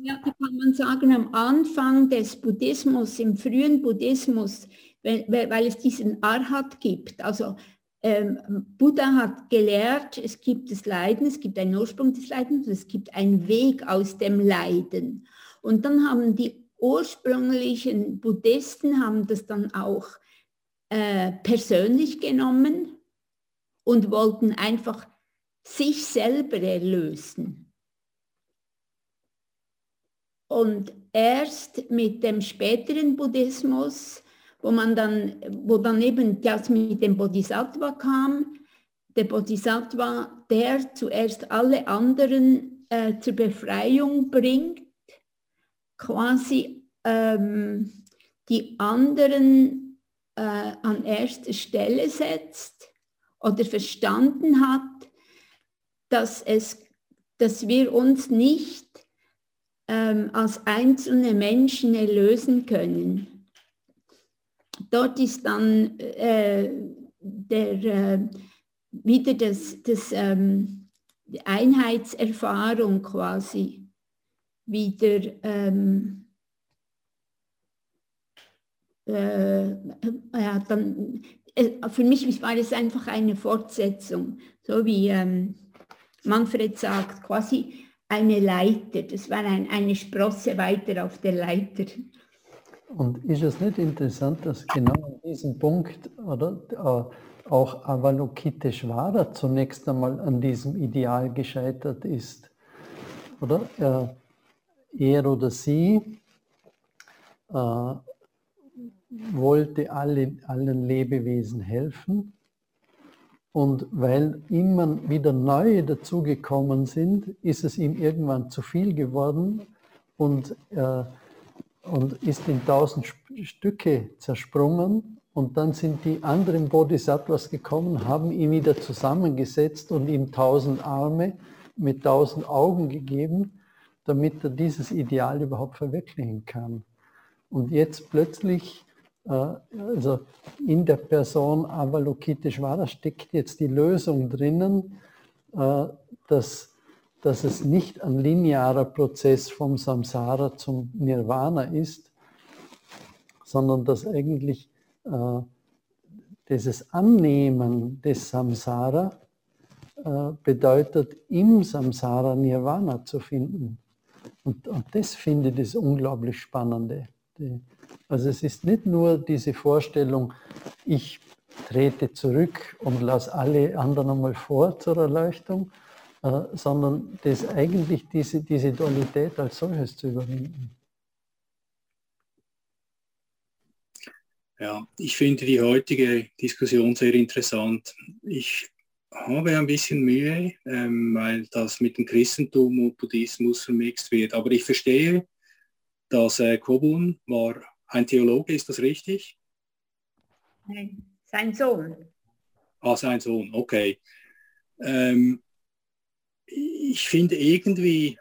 ja, kann man sagen, am Anfang des Buddhismus, im frühen Buddhismus, weil, weil es diesen Arhat gibt. Also ähm, Buddha hat gelehrt, es gibt das Leiden, es gibt einen Ursprung des Leidens, es gibt einen Weg aus dem Leiden. Und dann haben die ursprünglichen Buddhisten haben das dann auch äh, persönlich genommen und wollten einfach sich selber erlösen. Und erst mit dem späteren Buddhismus wo man dann, wo dann eben das mit dem Bodhisattva kam. Der Bodhisattva, der zuerst alle anderen äh, zur Befreiung bringt, quasi ähm, die anderen äh, an erste Stelle setzt oder verstanden hat, dass, es, dass wir uns nicht ähm, als einzelne Menschen erlösen können. Dort ist dann äh, der, äh, wieder das, das ähm, die Einheitserfahrung quasi wieder ähm, äh, ja, dann, äh, für mich war es einfach eine Fortsetzung, so wie ähm, Manfred sagt, quasi eine Leiter. Das war ein, eine Sprosse weiter auf der Leiter. Und ist es nicht interessant, dass genau an diesem Punkt oder, äh, auch Avalokiteshvara zunächst einmal an diesem Ideal gescheitert ist? Oder? Er, er oder sie äh, wollte alle, allen Lebewesen helfen. Und weil immer wieder neue dazugekommen sind, ist es ihm irgendwann zu viel geworden und äh, und ist in tausend Stücke zersprungen. Und dann sind die anderen Bodhisattvas gekommen, haben ihn wieder zusammengesetzt und ihm tausend Arme mit tausend Augen gegeben, damit er dieses Ideal überhaupt verwirklichen kann. Und jetzt plötzlich, also in der Person Avalokiteshvara steckt jetzt die Lösung drinnen, äh, dass dass es nicht ein linearer Prozess vom Samsara zum Nirvana ist, sondern dass eigentlich äh, dieses Annehmen des Samsara äh, bedeutet, im Samsara Nirvana zu finden. Und, und das finde ich das unglaublich Spannende. Die, also es ist nicht nur diese Vorstellung, ich trete zurück und lasse alle anderen einmal vor zur Erleuchtung, äh, sondern das eigentlich diese, diese Dualität als solches zu überwinden. Ja, ich finde die heutige Diskussion sehr interessant. Ich habe ein bisschen Mühe, ähm, weil das mit dem Christentum und Buddhismus vermixt wird. Aber ich verstehe, dass äh, Kobun war ein Theologe, ist das richtig? Nein, sein Sohn. Ah, sein Sohn, okay. Ähm, ich finde irgendwie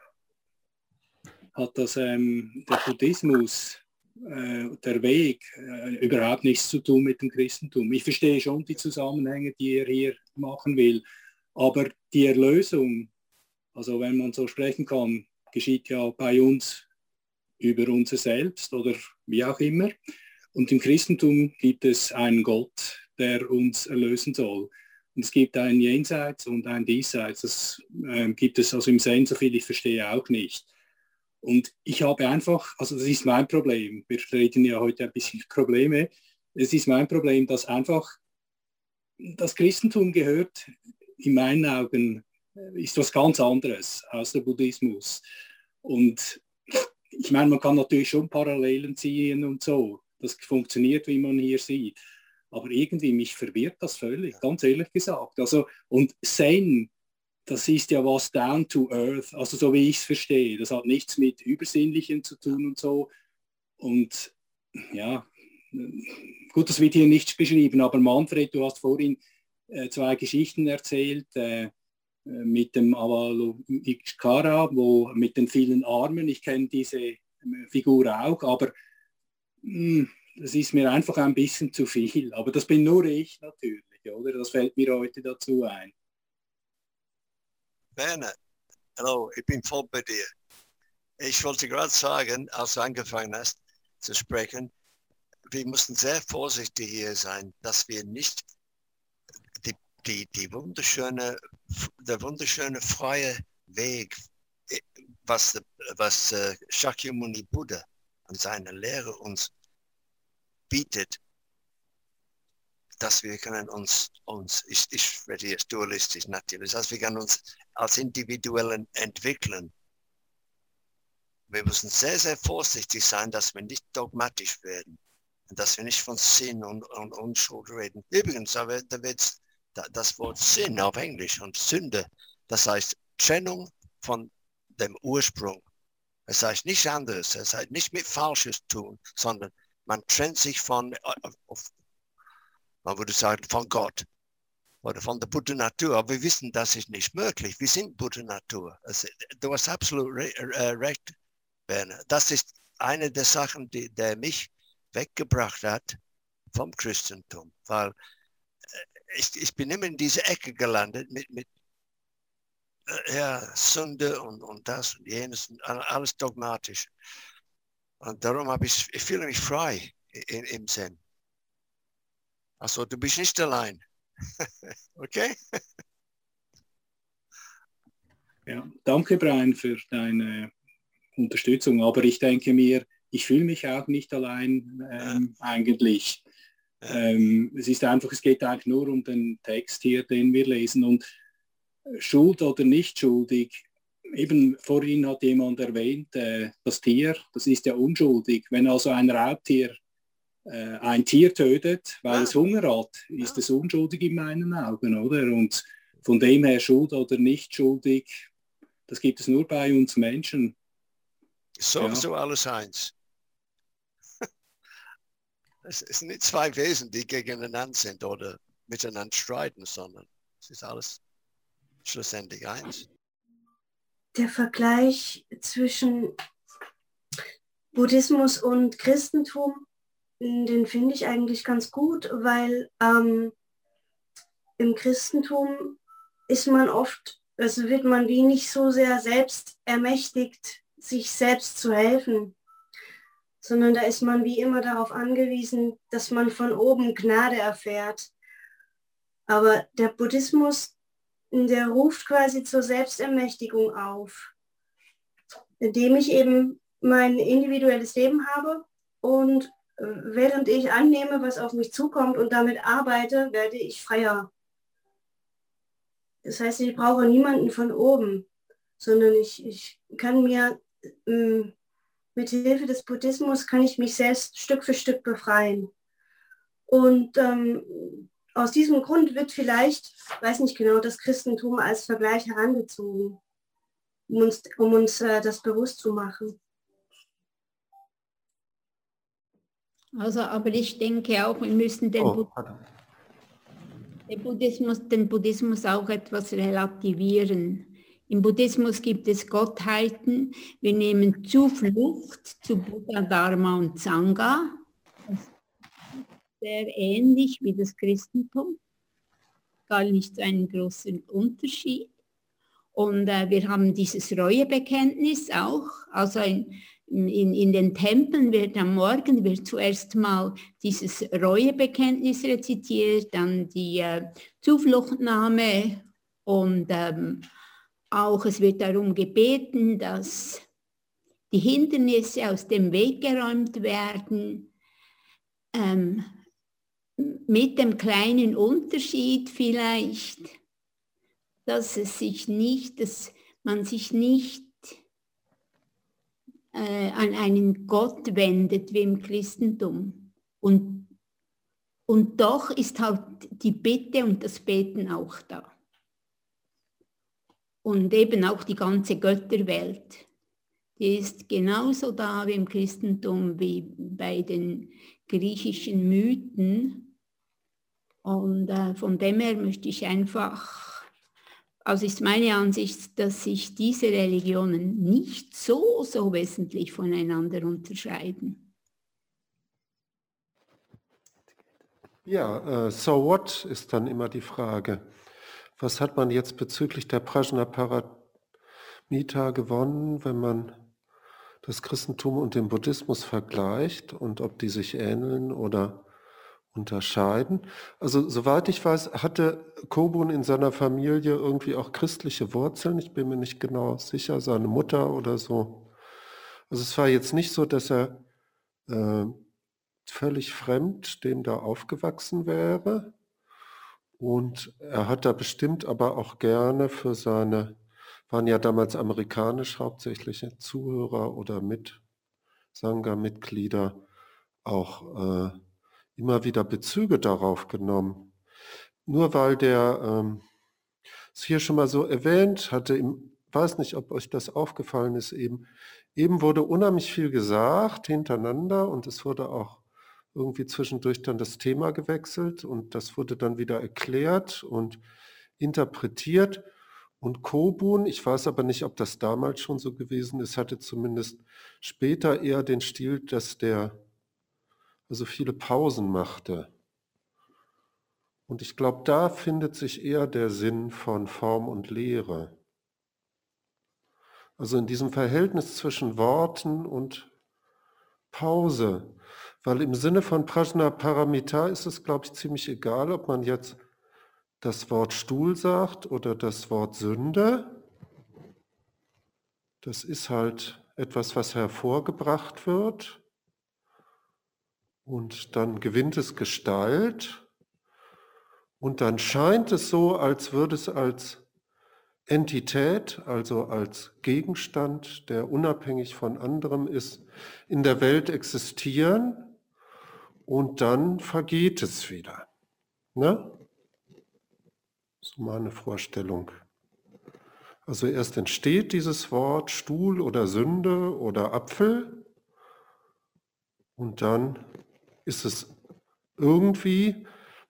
hat das ähm, der Buddhismus äh, der Weg äh, überhaupt nichts zu tun mit dem Christentum. Ich verstehe schon die Zusammenhänge, die er hier machen will, aber die Erlösung, also wenn man so sprechen kann, geschieht ja bei uns über unser Selbst oder wie auch immer. Und im Christentum gibt es einen Gott, der uns erlösen soll. Und es gibt ein Jenseits und ein Diesseits. Das äh, gibt es also im Zen, soviel ich verstehe, auch nicht. Und ich habe einfach, also das ist mein Problem, wir reden ja heute ein bisschen Probleme, es ist mein Problem, dass einfach das Christentum gehört, in meinen Augen, ist was ganz anderes als der Buddhismus. Und ich meine, man kann natürlich schon Parallelen ziehen und so. Das funktioniert, wie man hier sieht. Aber irgendwie mich verwirrt das völlig, ganz ehrlich gesagt. Also, und Zen, das ist ja was down to earth, also so wie ich es verstehe. Das hat nichts mit Übersinnlichen zu tun und so. Und ja, gut, das wird hier nicht beschrieben, aber Manfred, du hast vorhin äh, zwei Geschichten erzählt. Äh, äh, mit dem Avalokiteshvara, wo mit den vielen Armen, ich kenne diese äh, Figur auch, aber mh, hm, das ist mir einfach ein bisschen zu viel. Aber das bin nur ich natürlich, oder? Das fällt mir heute dazu ein. Werner, hallo, ich bin voll bei dir. Ich wollte gerade sagen, als du angefangen hast zu sprechen, wir mussten sehr vorsichtig hier sein, dass wir nicht die, die wunderschöne, der wunderschöne freie Weg, äh, was, was uh, Shakyamuni Buddha und seine Lehre uns bietet, dass wir können uns, uns ich, ich werde jetzt dualistisch natürlich, dass wir können uns als Individuellen entwickeln. Wir müssen sehr, sehr vorsichtig sein, dass wir nicht dogmatisch werden dass wir nicht von Sinn und, und Unschuld reden. Übrigens, da wird es das Wort Sinn auf Englisch und Sünde, das heißt Trennung von dem Ursprung. Es heißt nicht anders, es heißt nicht mit Falsches tun, sondern man trennt sich von, äh, man würde sagen, von Gott oder von der Buddha Natur. Aber wir wissen, das ist nicht möglich. Wir sind Buddha Natur. du hast absolut äh, recht, Werner. Das ist eine der Sachen, die der mich weggebracht hat vom Christentum, weil ich, ich bin immer in diese Ecke gelandet mit, mit äh, ja, Sünde und, und das und jenes, und alles dogmatisch. Und darum habe ich, ich fühle mich frei in, im Sinn. Also du bist nicht allein. okay? ja, danke Brian für deine Unterstützung. Aber ich denke mir, ich fühle mich auch nicht allein ähm, ja. eigentlich. Ähm, es ist einfach, es geht eigentlich nur um den Text hier, den wir lesen. Und schuld oder nicht schuldig, eben vorhin hat jemand erwähnt, äh, das Tier, das ist ja unschuldig. Wenn also ein Raubtier äh, ein Tier tötet, weil ja. es Hunger hat, ist ja. es unschuldig in meinen Augen, oder? Und von dem her schuld oder nicht schuldig, das gibt es nur bei uns Menschen. Sowieso ja. alles eins. Es sind nicht zwei Wesen, die gegeneinander sind oder miteinander streiten, sondern es ist alles schlussendlich eins. Der Vergleich zwischen Buddhismus und Christentum, den finde ich eigentlich ganz gut, weil ähm, im Christentum ist man oft, also wird man wie nicht so sehr selbst ermächtigt, sich selbst zu helfen sondern da ist man wie immer darauf angewiesen, dass man von oben Gnade erfährt. Aber der Buddhismus, der ruft quasi zur Selbstermächtigung auf, indem ich eben mein individuelles Leben habe und äh, während ich annehme, was auf mich zukommt und damit arbeite, werde ich freier. Das heißt, ich brauche niemanden von oben, sondern ich, ich kann mir mit Hilfe des Buddhismus kann ich mich selbst Stück für Stück befreien. Und ähm, aus diesem Grund wird vielleicht, weiß nicht genau, das Christentum als Vergleich herangezogen, um uns, um uns äh, das bewusst zu machen. Also, aber ich denke auch, wir müssen den, oh, den, Buddhismus, den Buddhismus auch etwas relativieren. Im Buddhismus gibt es Gottheiten. Wir nehmen Zuflucht zu Buddha, Dharma und Sangha. Sehr ähnlich wie das Christentum. Gar nicht so einen großen Unterschied. Und äh, wir haben dieses Reuebekenntnis auch. Also in, in, in den Tempeln wird am Morgen wird zuerst mal dieses Reuebekenntnis rezitiert, dann die äh, Zufluchtnahme und ähm, auch es wird darum gebeten, dass die Hindernisse aus dem Weg geräumt werden, ähm, mit dem kleinen Unterschied vielleicht, dass es sich nicht, dass man sich nicht äh, an einen Gott wendet wie im Christentum. Und, und doch ist halt die Bitte und das Beten auch da und eben auch die ganze Götterwelt. Die ist genauso da wie im Christentum wie bei den griechischen Mythen. Und äh, von dem her möchte ich einfach, also ist meine Ansicht, dass sich diese Religionen nicht so, so wesentlich voneinander unterscheiden. Ja, uh, so what ist dann immer die Frage. Was hat man jetzt bezüglich der Prajnaparamita gewonnen, wenn man das Christentum und den Buddhismus vergleicht und ob die sich ähneln oder unterscheiden? Also soweit ich weiß, hatte Kobun in seiner Familie irgendwie auch christliche Wurzeln. Ich bin mir nicht genau sicher, seine Mutter oder so. Also es war jetzt nicht so, dass er äh, völlig fremd dem da aufgewachsen wäre. Und er hat da bestimmt aber auch gerne für seine, waren ja damals amerikanisch hauptsächliche Zuhörer oder mit Sangha-Mitglieder auch äh, immer wieder Bezüge darauf genommen. Nur weil der ähm, es hier schon mal so erwähnt hatte, ich weiß nicht, ob euch das aufgefallen ist eben, eben wurde unheimlich viel gesagt hintereinander und es wurde auch irgendwie zwischendurch dann das Thema gewechselt und das wurde dann wieder erklärt und interpretiert. Und Kobun, ich weiß aber nicht, ob das damals schon so gewesen ist, hatte zumindest später eher den Stil, dass der also viele Pausen machte. Und ich glaube, da findet sich eher der Sinn von Form und Lehre. Also in diesem Verhältnis zwischen Worten und Pause. Weil im Sinne von Prajna Paramita ist es, glaube ich, ziemlich egal, ob man jetzt das Wort Stuhl sagt oder das Wort Sünde. Das ist halt etwas, was hervorgebracht wird. Und dann gewinnt es Gestalt. Und dann scheint es so, als würde es als Entität, also als Gegenstand, der unabhängig von anderem ist, in der Welt existieren und dann vergeht es wieder. Ne? So meine Vorstellung. Also erst entsteht dieses Wort Stuhl oder Sünde oder Apfel und dann ist es irgendwie,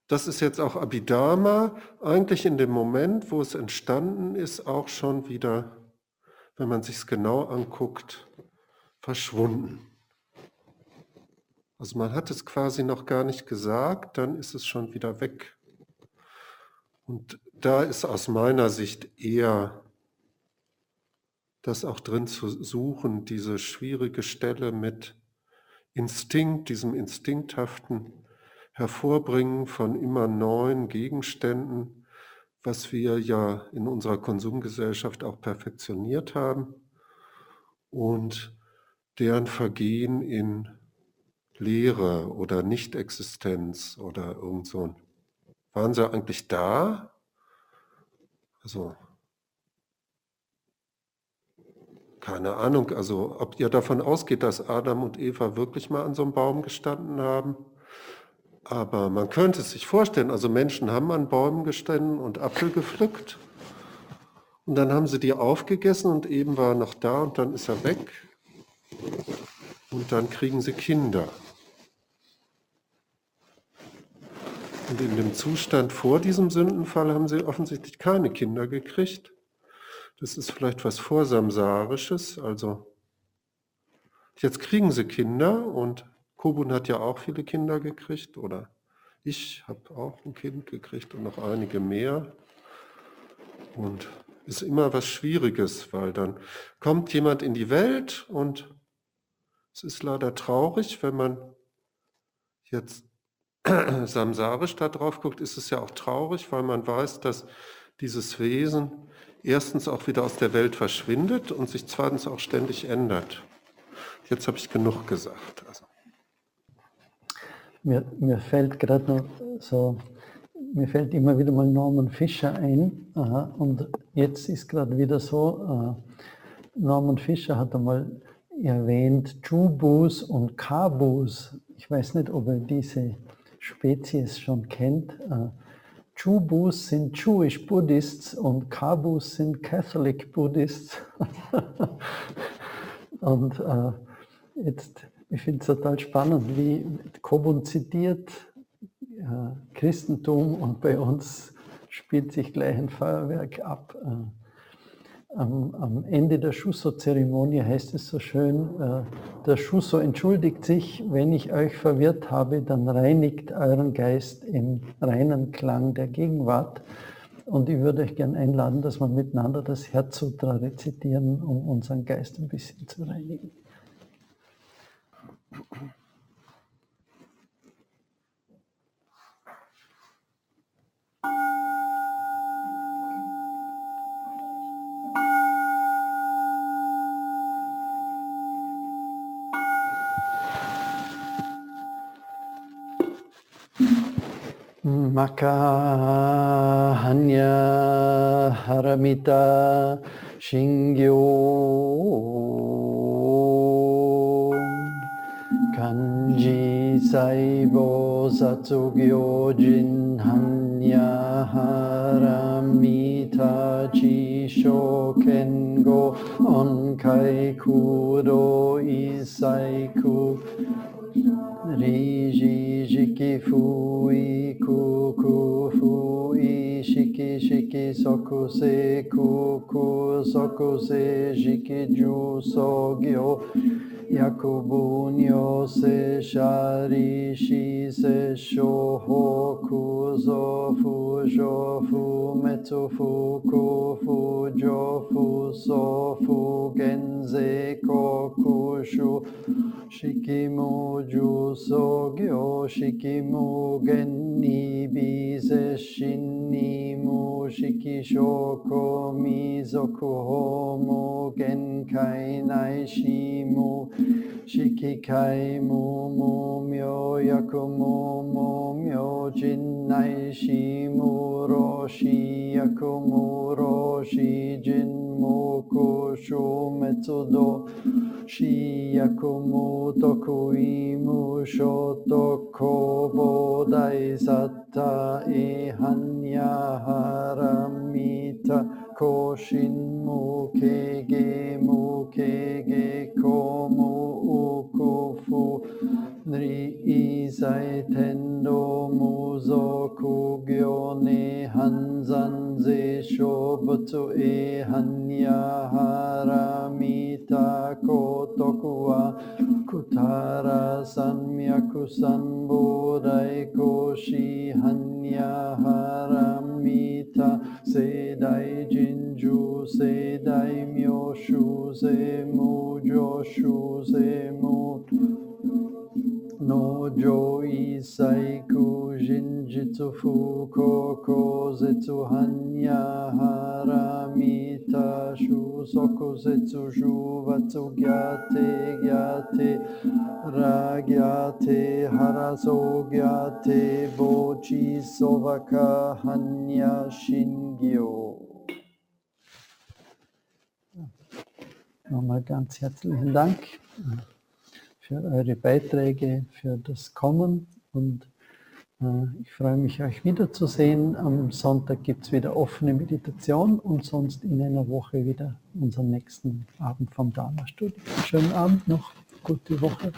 das ist jetzt auch Abhidharma, eigentlich in dem Moment, wo es entstanden ist, auch schon wieder, wenn man sich es genau anguckt, verschwunden. Also man hat es quasi noch gar nicht gesagt, dann ist es schon wieder weg. Und da ist aus meiner Sicht eher das auch drin zu suchen, diese schwierige Stelle mit Instinkt, diesem instinkthaften Hervorbringen von immer neuen Gegenständen, was wir ja in unserer Konsumgesellschaft auch perfektioniert haben und deren Vergehen in Leere oder Nichtexistenz oder irgend so. Waren sie eigentlich da? Also, keine Ahnung, also ob ihr davon ausgeht, dass Adam und Eva wirklich mal an so einem Baum gestanden haben. Aber man könnte es sich vorstellen, also Menschen haben an Bäumen gestanden und Apfel gepflückt. Und dann haben sie die aufgegessen und eben war er noch da und dann ist er weg. Und dann kriegen sie Kinder. Und in dem Zustand vor diesem Sündenfall haben sie offensichtlich keine Kinder gekriegt, Das ist vielleicht was Vorsamsarisches. Also jetzt kriegen sie Kinder und Kobun hat ja auch viele Kinder gekriegt oder ich habe auch ein Kind gekriegt und noch einige mehr. Und ist immer was Schwieriges, weil dann kommt jemand in die Welt und es ist leider traurig, wenn man jetzt samsarisch da drauf guckt, ist es ja auch traurig, weil man weiß, dass dieses Wesen erstens auch wieder aus der Welt verschwindet und sich zweitens auch ständig ändert. Jetzt habe ich genug gesagt. Also. Mir, mir fällt gerade noch so, mir fällt immer wieder mal Norman Fischer ein. Aha, und jetzt ist gerade wieder so, äh, Norman Fischer hat einmal erwähnt Jubus und Kabus. Ich weiß nicht, ob er diese Spezies schon kennt. Äh, Chubus sind Jewish Buddhists und Kabus sind Catholic Buddhists. und äh, jetzt, ich finde es total spannend, wie Kobun zitiert äh, Christentum und bei uns spielt sich gleich ein Feuerwerk ab. Äh, am, am Ende der Schusso-Zeremonie heißt es so schön, äh, der Schusso entschuldigt sich, wenn ich euch verwirrt habe, dann reinigt euren Geist im reinen Klang der Gegenwart. Und ich würde euch gerne einladen, dass wir miteinander das Herzsutra rezitieren, um unseren Geist ein bisschen zu reinigen. Makahanya Haramita Shingyo Kanji Saibo Satsugyo Jin Hanya Haramita Chisho Kengo Onkai Kuro Isaiku ri ji jiki fu i ku ku fu i shiki shiki soku se ku ku soku se jiki ju so gyo. 薬部尿性者利子摂処法空造不上不滅不空不上不相不減税国主式無重創業式無限に微絶心に無式証拠未俗法無限界内し無四季界無無明薬無無明人内し無老死薬無老死人無苦消滅度死薬無得意無所得公募大サッタイハニヤハラミタ更新無経験無 que como o kufu Dri Isai Tendo Muso Kugyo Ne Hanzan Ze Shobutsu E Hanya Haramita Kotokuwa Kutara Samyaku Samburai Koshi Hanya Haramita Sedai Jinju se dai Myoshu Ze Mujo Shu Ze Mutu no jo isaiku jinjitsu fuko zetsu hanya haramita shu soku zetsu shu vatsu gyate gyate ragyate haraso gyate bochi sovaka hanya shingyo. Nochmal ganz herzlichen Dank für eure Beiträge, für das Kommen und äh, ich freue mich, euch wiederzusehen. Am Sonntag gibt es wieder offene Meditation und sonst in einer Woche wieder unseren nächsten Abend vom Dharma-Studio. Schönen Abend noch, gute Woche.